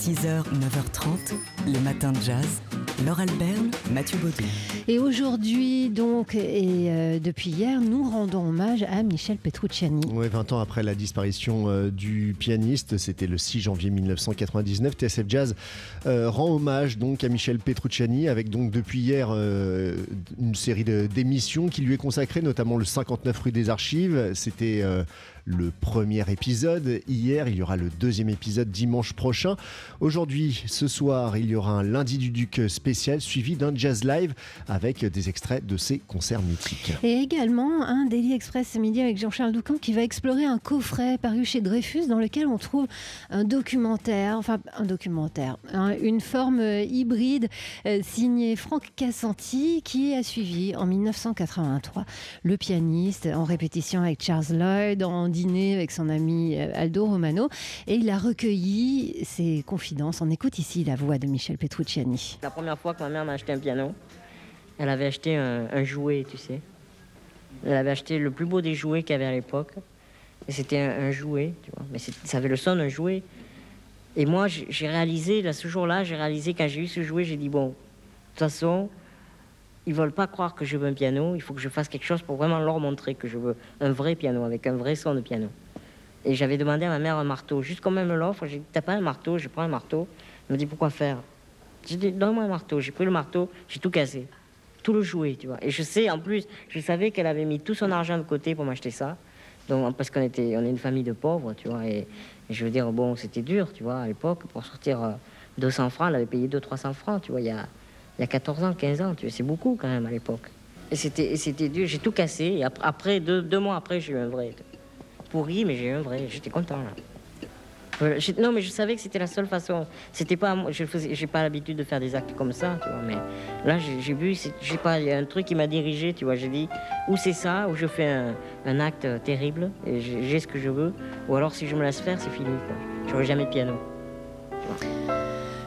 6h, 9h30, les matins de jazz. Laure Alberne, Mathieu Baudou. Et aujourd'hui, donc, et euh, depuis hier, nous rendons hommage à Michel Petrucciani. Oui, 20 ans après la disparition euh, du pianiste, c'était le 6 janvier 1999. TSF Jazz euh, rend hommage donc à Michel Petrucciani avec donc depuis hier euh, une série d'émissions qui lui est consacrée, notamment le 59 rue des Archives. C'était euh, le premier épisode. Hier, il y aura le deuxième épisode dimanche prochain. Aujourd'hui, ce soir, il y aura un lundi du Duc spécial suivi d'un jazz live avec des extraits de ses concerts mythiques. Et également un Daily Express ce midi avec Jean-Charles Doucan qui va explorer un coffret paru chez Dreyfus dans lequel on trouve un documentaire, enfin un documentaire, hein, une forme hybride euh, signée Franck Cassanti qui a suivi en 1983 le pianiste en répétition avec Charles Lloyd, en avec son ami euh, Aldo Romano et il a recueilli ses confidences. On écoute ici la voix de Michel Petrucciani. La première fois que ma mère m'a acheté un piano, elle avait acheté un, jouet, tu sais. Elle avait acheté le plus beau des jouets qu'il y avait à l'époque. Et c'était un, jouet, tu vois. Mais ça avait le son d'un jouet. Et moi, j'ai réalisé, là, ce jour-là, j'ai réalisé, quand j'ai eu ce jouet, j'ai dit, bon, de toute façon, ils veulent pas croire que je veux un piano. Il faut que je fasse quelque chose pour vraiment leur montrer que je veux un vrai piano, avec un vrai son de piano. Et j'avais demandé à ma mère un marteau. Juste quand même me l'offre, j'ai dit, t'as pas un marteau Je prends un marteau. Elle me dit, pourquoi faire? J'ai dit, donne-moi un marteau. J'ai pris le marteau, j'ai tout cassé. Tout le jouet, tu vois. Et je sais, en plus, je savais qu'elle avait mis tout son argent de côté pour m'acheter ça. Donc, parce qu'on était, on est une famille de pauvres, tu vois. Et, je veux dire, bon, c'était dur, tu vois, à l'époque, pour sortir euh, 200 francs, elle avait payé 200-300 francs, tu vois, il y a 14 ans, 15 ans, c'est beaucoup quand même à l'époque. Et c'était, dur, j'ai tout cassé. Et ap- après, deux, mois après, j'ai eu un vrai. Pourri, mais j'ai eu un vrai. J'étais content, là. Non, mais je savais que c'était la seule façon. C'était pas, je j'ai pas l'habitude de faire des actes comme ça, tu vois. Mais là, j'ai vu, j'ai pas, il y a un truc qui m'a dirigé, tu vois. J'ai dit, ou c'est ça, ou je fais un, acte terrible et j'ai ce que je veux, ou alors si je me laisse faire, c'est fini, quoi. J'aurai jamais de piano.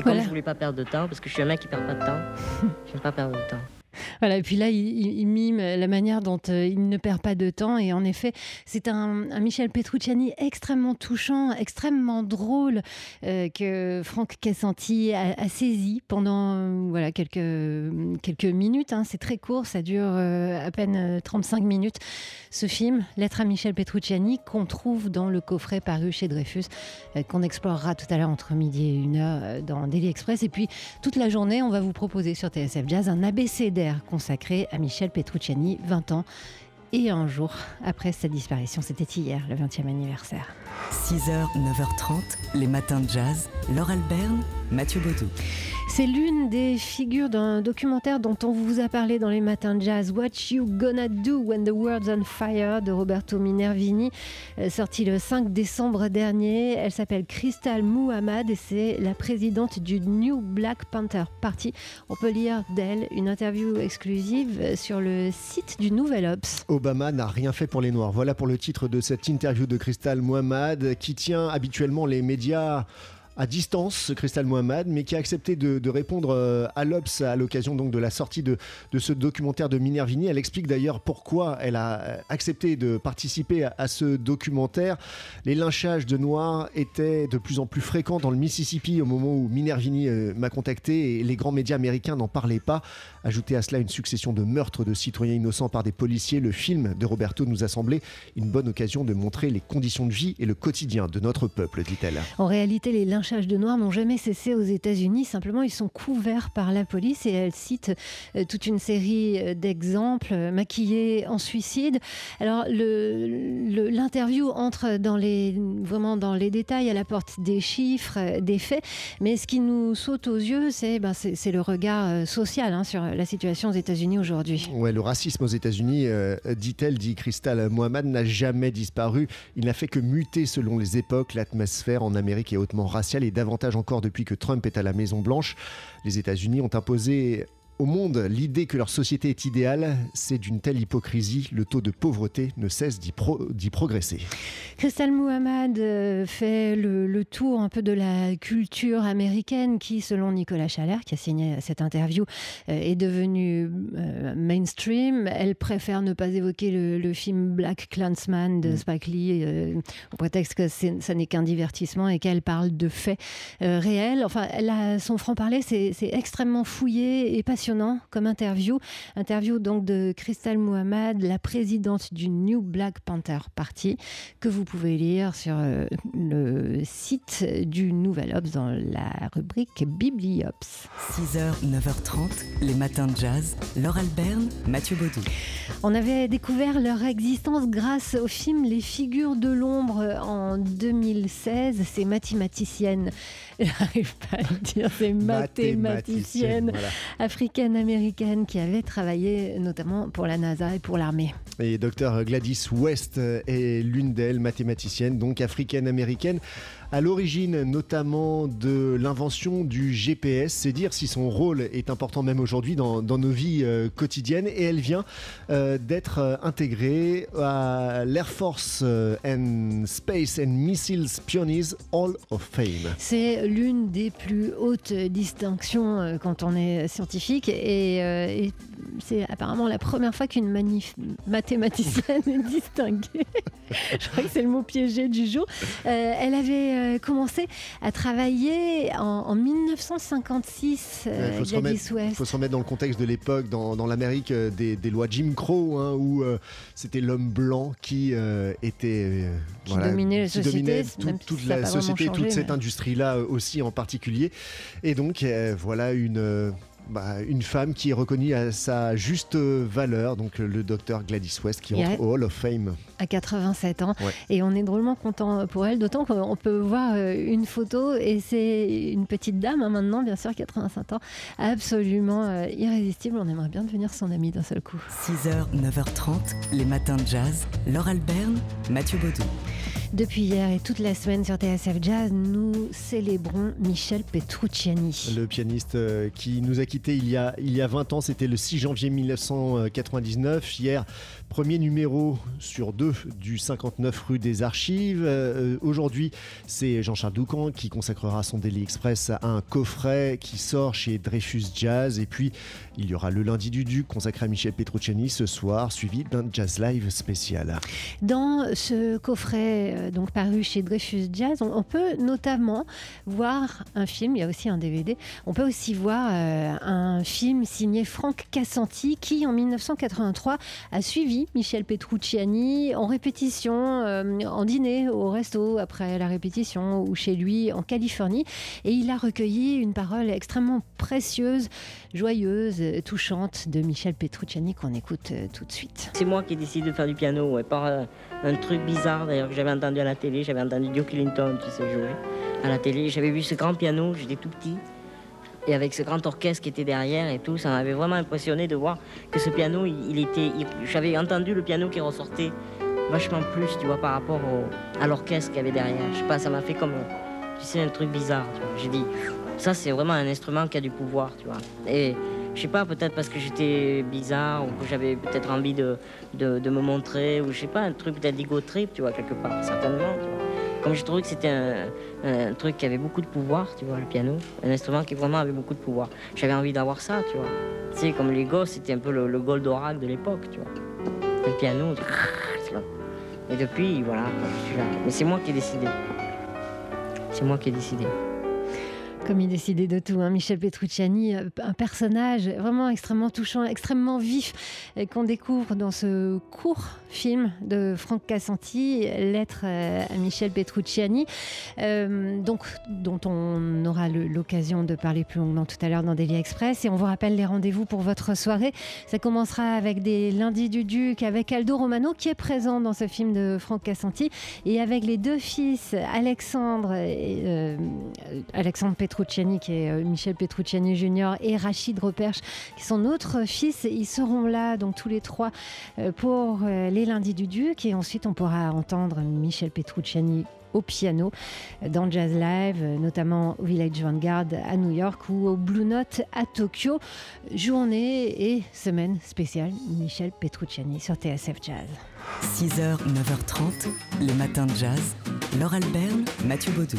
Et comme Voilà. je voulais pas perdre de temps, parce que je suis un mec qui perd pas de temps, j'aime pas perdre de temps. Et puis là, il, mime la manière dont euh, il ne perd pas de temps. Et en effet, c'est un, Michel Petrucciani extrêmement touchant, extrêmement drôle, euh, que Franck Cassanti a, saisi pendant euh, voilà, quelques, quelques minutes. hein. C'est très court, ça dure à peine euh, 35 minutes. Ce film, Lettre à Michel Petrucciani, qu'on trouve dans le coffret paru chez Dreyfus, qu'on explorera tout à l'heure entre midi et une heure dans Daily Express. Et puis, toute la journée, on va vous proposer sur TSF Jazz un abécédaire consacré à Michel Petrucciani, 20 ans et un jour après sa disparition. C'était hier, le 20e anniversaire. 6h, 9h30, les matins de jazz. Laure Alberne, Mathieu Baudou. C'est l'une des figures d'un documentaire dont on vous a parlé dans les matins de jazz, What You Gonna Do When the World's on Fire de Roberto Minervini, euh, sorti le 5 décembre dernier. Elle s'appelle Crystal Muhammad et c'est la présidente du New Black Panther Party. On peut lire d'elle une interview exclusive sur le site du Nouvel Obs. Obama n'a rien fait pour les Noirs. Voilà pour le titre de cette interview de Crystal Mohamed, qui tient habituellement les médias à distance, Crystal Mohamed, mais qui a accepté de, répondre euh, à l'Obs à l'occasion donc de la sortie de, ce documentaire de Minervini. Elle explique d'ailleurs pourquoi elle a euh, accepté de participer à, à ce documentaire. Les lynchages de Noirs étaient de plus en plus fréquents dans le Mississippi au moment où Minervini euh, m'a contacté et les grands médias américains n'en parlaient pas. Ajouter à cela une succession de meurtres de citoyens innocents par des policiers, le film de Roberto nous a semblé une bonne occasion de montrer les conditions de vie et le quotidien de notre peuple, dit-elle. En réalité, les lynchages de Noirs n'ont jamais cessé aux États-Unis. Simplement, ils sont couverts par la police et elle cite euh, toute une série euh, d'exemples euh, maquillés en suicide. Alors, le- le- l'interview entre dans les, vraiment dans les détails, elle apporte des chiffres, des faits, mais ce qui nous saute aux yeux, c'est ben, le regard social hein, sur la situation aux États-Unis aujourd'hui. Ouais, le racisme aux États-Unis, euh, dit-elle, dit Crystal Mohamed, n'a jamais disparu. Il n'a fait que muter selon les époques. L'atmosphère en Amérique est hautement raciale et davantage encore depuis que Trump est à la Maison Blanche. Les États-Unis ont imposé au monde l'idée que leur société est idéale, c'est d'une telle hypocrisie, le taux de pauvreté ne cesse d'y progresser. Christelle Muhammad euh, fait le, tour un peu de la culture américaine qui, selon Nicolas Chalère, qui a signé cette interview, euh, est devenue euh, mainstream. Elle préfère ne pas évoquer le, film Black Clansman de mm. Spike Lee au prétexte que ça n'est qu'un divertissement et qu'elle parle de faits réels. Enfin, elle a, son franc-parler, c'est extrêmement fouillé et passionnant comme interview. Interview donc de Christelle Muhammad, la présidente du New Black Panther Party, que vous pouvez lire sur euh, le site du Nouvel Obs dans la rubrique Bibliops. 6h, 9h30, les matins de jazz. Laure Alberne, Mathieu Baudou. On avait découvert leur existence grâce au film Les figures de l'ombre en 2016. Ces mathématiciennes, j'arrive pas à le dire, ces mathématiciennes africaines-américaines qui avaient travaillé notamment pour la NASA et pour l'armée. Et docteur Gladys West est l'une d'elles, mathématicienne, donc africaine-américaine à l'origine notamment de l'invention du GPS. C'est dire si son rôle est important même aujourd'hui dans, nos vies euh, quotidiennes. Et elle vient euh, d'être euh, intégrée à l'Air Force and Space and Missiles Pioneers Hall of Fame. C'est l'une des plus hautes distinctions quand on est scientifique et, c'est apparemment la première fois qu'une mathématicienne est distinguée. Je crois que c'est le mot piégé du jour. elle avait euh, commencé à travailler en, 1956. Il faut, se remettre dans le contexte de l'époque, dans, l'Amérique euh, des, lois Jim Crow, hein, où euh, c'était l'homme blanc qui était. qui dominait la société. toute la société, toute cette industrie-là aussi en particulier. Et donc, voilà une bah, une femme qui est reconnue à sa juste valeur, donc le docteur Gladys West qui entre au Hall of Fame. À 87 ans. Et on est drôlement content pour elle, d'autant qu'on peut voir euh, une photo et c'est une petite dame hein, maintenant, bien sûr, 85 ans, absolument euh, irrésistible. On aimerait bien devenir son amie d'un seul coup. 6h, 9h30, les matins de jazz. Laure Alberne, Mathieu Baudou. Depuis hier et toute la semaine sur TSF Jazz, nous célébrons Michel Petrucciani. Le pianiste euh, qui nous a quittés il y a, il y a 20 ans, c'était le 6 janvier 1999. Hier, premier numéro sur deux du 59 rue des Archives. Euh, aujourd'hui, c'est Jean-Charles Doucan qui consacrera son Daily Express à un coffret qui sort chez Dreyfus Jazz. Et puis, il y aura le lundi du Duc consacré à Michel Petrucciani ce soir, suivi d'un Jazz Live spécial. Dans ce coffret euh, donc paru chez Dreyfus Jazz. On, peut notamment voir un film, il y a aussi un DVD, on peut aussi voir euh, un film signé Franck Cassanti qui en 1983 a suivi Michel Petrucciani en répétition, euh, en dîner au resto après la répétition ou chez lui en Californie et il a recueilli une parole extrêmement précieuse, joyeuse, touchante de Michel Petrucciani qu'on écoute tout de suite. C'est moi qui décide de faire du piano, ouais, par un truc bizarre d'ailleurs que j'avais entendu à la télé. J'avais entendu Duke Ellington, tu sais, jouer à la télé. J'avais vu ce grand piano, j'étais tout petit. Et avec ce grand orchestre qui était derrière et tout, ça m'avait vraiment impressionné de voir que ce piano, il, était. J'avais entendu le piano qui ressortait vachement plus, tu vois, par rapport à l'orchestre qu'il y avait derrière. Je sais pas, ça m'a fait comme, tu sais, un truc bizarre. J'ai dit, ça c'est vraiment un instrument qui a du pouvoir, tu vois. Et je sais pas, peut-être parce que j'étais bizarre ou que j'avais peut-être envie de, de, me montrer, ou je sais pas, un truc d'ego trip, tu vois, quelque part, certainement. Comme j'ai trouvé que c'était un, truc qui avait beaucoup de pouvoir, tu vois, le piano, un instrument qui vraiment avait beaucoup de pouvoir. J'avais envie d'avoir ça, tu vois. Tu sais, comme les gosses, c'était un peu le, le Goldorak de l'époque, tu vois. Le piano, tu vois. Et depuis, voilà, je suis là. Mais c'est moi qui ai décidé. C'est moi qui ai décidé. Comme il décidait de tout, hein. Michel Petrucciani, euh, un personnage vraiment extrêmement touchant, extrêmement vif, qu'on découvre dans ce court film de Franck Cassanti, Lettre euh, à Michel Petrucciani, euh, donc, dont on aura l'occasion de parler plus longuement tout à l'heure dans Daily Express. Et on vous rappelle les rendez-vous pour votre soirée. Ça commencera avec des lundis du Duc, avec Aldo Romano, qui est présent dans ce film de Franck Cassanti, et avec les deux fils, Alexandre, et, Alexandre Petrucciani, Petrucciani, qui est euh, Michel Petrucciani Junior, et Rachid Reperche, qui sont notre fils. Ils seront là, donc tous les trois, euh, pour euh, les lundis du Duc. Et ensuite, on pourra entendre Michel Petrucciani au piano dans Jazz Live, notamment au Village Vanguard à New York ou au Blue Note à Tokyo. Journée et semaine spéciale Michel Petrucciani sur TSF Jazz. 6h, 9h30, les matins de jazz. Laure Albert, Mathieu Baudou.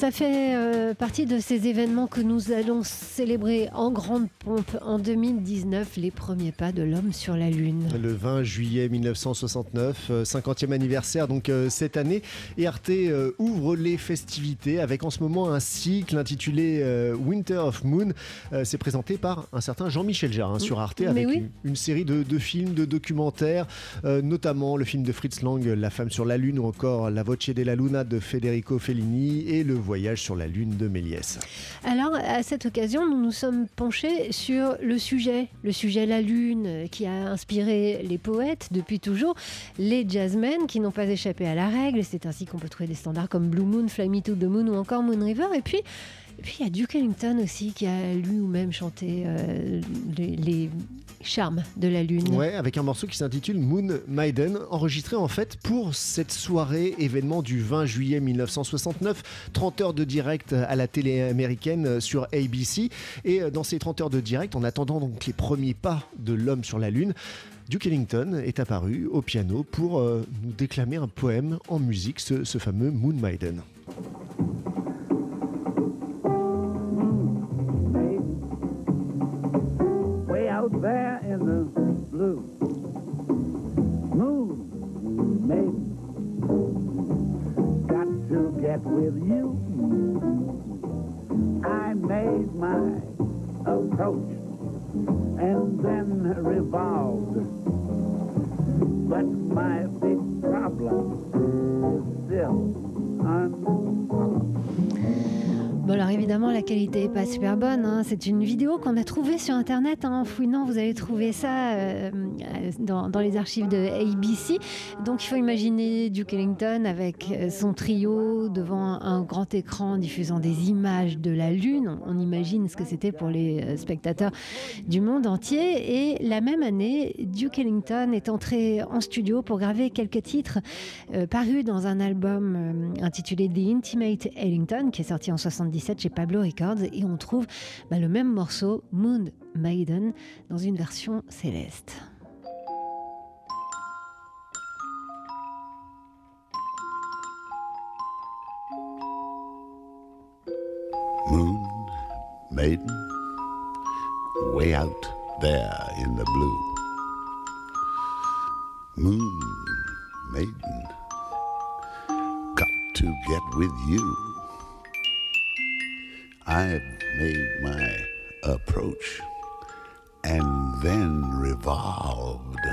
Ça fait euh, partie de ces événements que nous allons célébrer en grande pompe en 2019, les premiers pas de l'homme sur la Lune. Le 20 juillet 1969, 50e euh, anniversaire donc euh, cette année, et Arte ouvre les festivités avec en ce moment un cycle intitulé Winter of Moon. C'est présenté par un certain Jean-Michel Jarre hein, sur Arte avec une, série de, de, films, de documentaires, notamment le film de Fritz Lang, La femme sur la Lune, ou encore La Voce della Luna de Federico Fellini et le voyage sur la Lune de Méliès. Alors, à cette occasion, nous nous sommes penchés sur le sujet, le sujet la Lune, qui a inspiré les poètes depuis toujours, les jazzmen qui n'ont pas échappé à la règle. C'est ainsi qu'on peut trouver des standards comme Blue Moon, Fly Me to the Moon ou encore Moon River. Et puis, et puis il y a Duke Ellington aussi qui a lui ou même chanté euh, les, charmes de la Lune. Ouais, avec un morceau qui s'intitule Moon Maiden, enregistré en fait pour cette soirée événement du 20 juillet 1969, 30 heures de direct à la télé américaine sur ABC. Et euh, dans ces 30 heures de direct, en attendant donc les premiers pas de l'homme sur la Lune, Duke Ellington est apparu au piano pour euh, nous déclamer un poème en musique, ce fameux Moon Maiden. Get with you. I made my approach and then revolved. Évidemment la qualité n'est pas super bonne. Hein. C'est une vidéo qu'on a trouvée sur internet. Hein. En fouinant, vous allez trouver ça euh, dans, les archives de ABC. Donc il faut imaginer Duke Ellington avec euh, son trio devant un grand écran diffusant des images de la Lune. On, imagine ce que c'était pour les euh, spectateurs du monde entier. Et la même année, Duke Ellington est entré en studio pour graver quelques titres parus dans un album intitulé The Intimate Ellington qui est sorti en 70 chez Pablo Records et on trouve bah, le même morceau, Moon Maiden, dans une version céleste. Moon Maiden, way out there in the blue. Moon Maiden, got to get with you. I've made my approach and then revolved.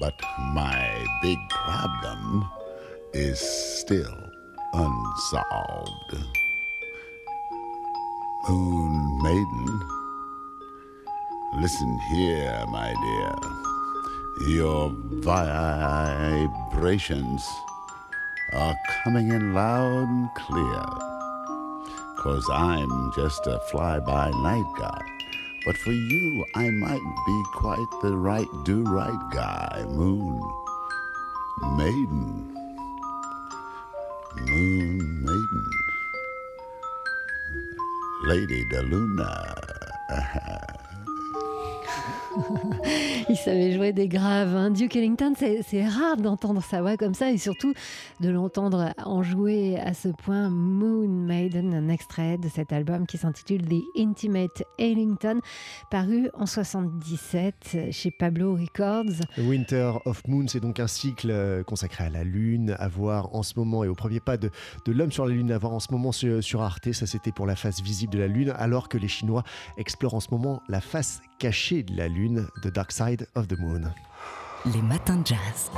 But my big problem is still unsolved. Moon Maiden, listen here, my dear. Your vibrations are coming in loud and clear. Cause I'm just a fly by night guy. But for you, I might be quite the right do right guy. Moon, maiden, moon maiden, Lady de Luna. il savait jouer des graves. Hein. Duke Ellington, c'est rare d'entendre sa voix comme ça et surtout de l'entendre en jouer à ce point. Moon Maiden, un extrait de cet album qui s'intitule The Intimate Ellington, paru en 77 chez Pablo Records. Winter of Moon, c'est donc un cycle euh, consacré à la Lune, à voir en ce moment et au premier pas de, de l'homme sur la Lune, à voir en ce moment sur, sur Arte. Ça, c'était pour la face visible de la Lune, alors que les Chinois explorent en ce moment la face cachée de la The Dark Side of the Moon. Les matins de jazz.